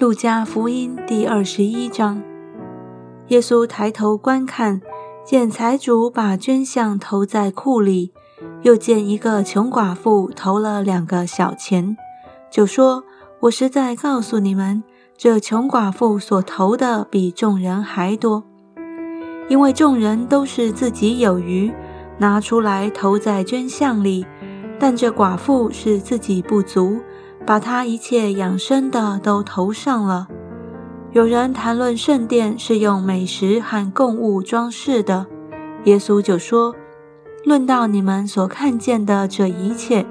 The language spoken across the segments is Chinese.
路加福音第二十一章，耶稣抬头观看，见财主把捐项投在库里，又见一个穷寡妇投了两个小钱，就说：“我实在告诉你们，这穷寡妇所投的比众人还多，因为众人都是自己有余，拿出来投在捐项里，但这寡妇是自己不足。”把他一切养生的都投上了。有人谈论圣殿是用美食和供物装饰的，耶稣就说：“论到你们所看见的这一切，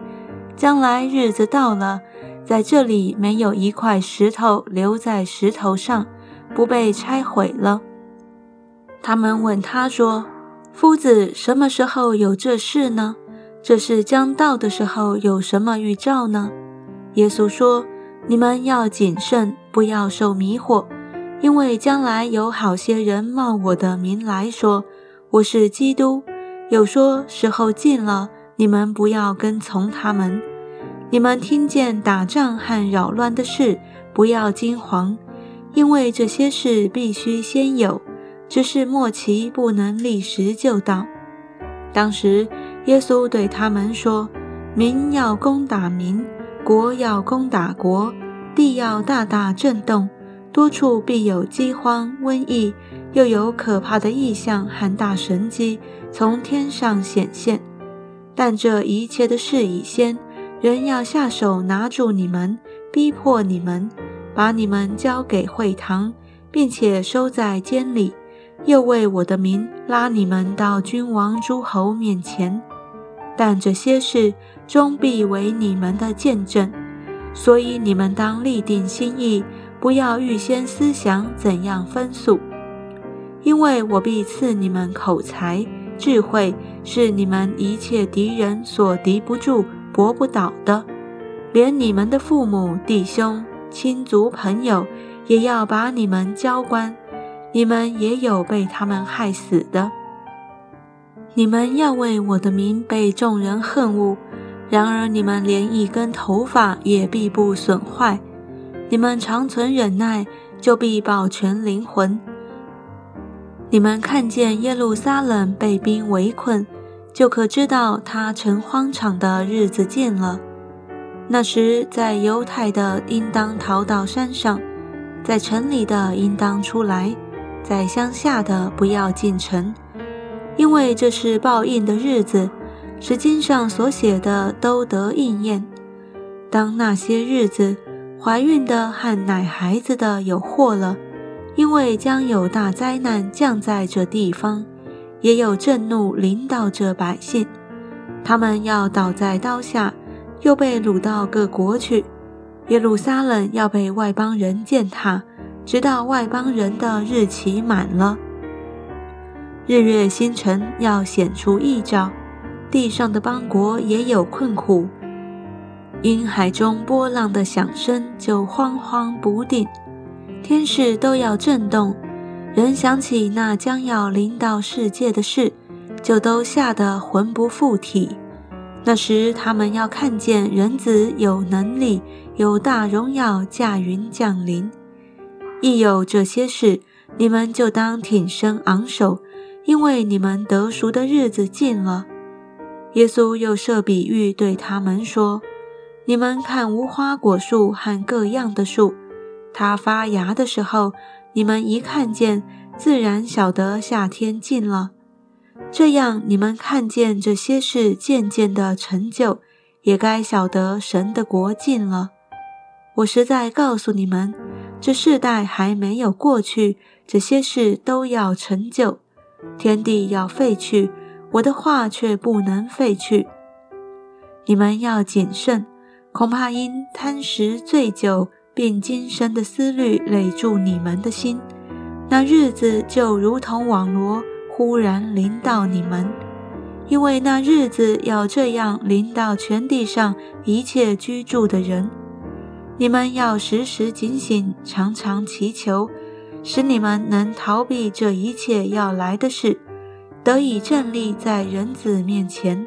将来日子到了，在这里没有一块石头留在石头上，不被拆毁了。”他们问他说：“夫子，什么时候有这事呢？这事将到的时候有什么预兆呢？”耶稣说：“你们要谨慎，不要受迷惑，因为将来有好些人冒我的名来说我是基督，有说时候近了，你们不要跟从他们。你们听见打仗和扰乱的事，不要惊慌，因为这些事必须先有，只是末期不能立时就到。”当时耶稣对他们说：“民要攻打民。”国要攻打国，地要大大震动，多处必有饥荒、瘟疫，又有可怕的异象和大神迹从天上显现。但这一切的事已先，人要下手拿住你们，逼迫你们，把你们交给会堂，并且收在监里，又为我的名拉你们到君王、诸侯面前。但这些事终必为你们的见证，所以你们当立定心意，不要预先思想怎样分诉，因为我必赐你们口才、智慧，是你们一切敌人所敌不住、搏不倒的。连你们的父母、弟兄、亲族、朋友，也要把你们交官，你们也有被他们害死的。你们要为我的名被众人恨恶，然而你们连一根头发也必不损坏。你们长存忍耐，就必保全灵魂。你们看见耶路撒冷被兵围困，就可知道他成荒场的日子近了。那时，在犹太的应当逃到山上，在城里的应当出来，在乡下的不要进城。因为这是报应的日子，诗经上所写的都得应验。当那些日子，怀孕的和奶孩子的有祸了，因为将有大灾难降在这地方，也有震怒临到这百姓，他们要倒在刀下，又被掳到各国去。耶路撒冷要被外邦人践踏，直到外邦人的日期满了。日月星辰要显出异兆，地上的邦国也有困苦，因海中波浪的响声就慌慌不定，天势都要震动，人想起那将要临到世界的事，就都吓得魂不附体。那时他们要看见人子有能力，有大荣耀驾云降临。一有这些事，你们就当挺身昂首。因为你们得赎的日子近了，耶稣又设比喻对他们说：“你们看无花果树和各样的树，它发芽的时候，你们一看见，自然晓得夏天近了。这样，你们看见这些事渐渐的成就，也该晓得神的国近了。我实在告诉你们，这世代还没有过去，这些事都要成就。”天地要废去，我的话却不能废去。你们要谨慎，恐怕因贪食醉酒，并今生的思虑累住你们的心，那日子就如同网罗忽然临到你们。因为那日子要这样临到全地上一切居住的人。你们要时时警醒，常常祈求。使你们能逃避这一切要来的事，得以站立在人子面前。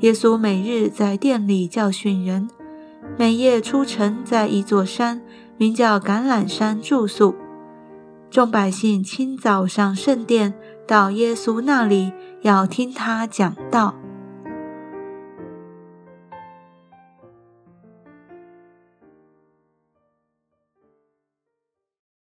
耶稣每日在殿里教训人，每夜出城，在一座山名叫橄榄山住宿。众百姓清早上圣殿，到耶稣那里，要听他讲道。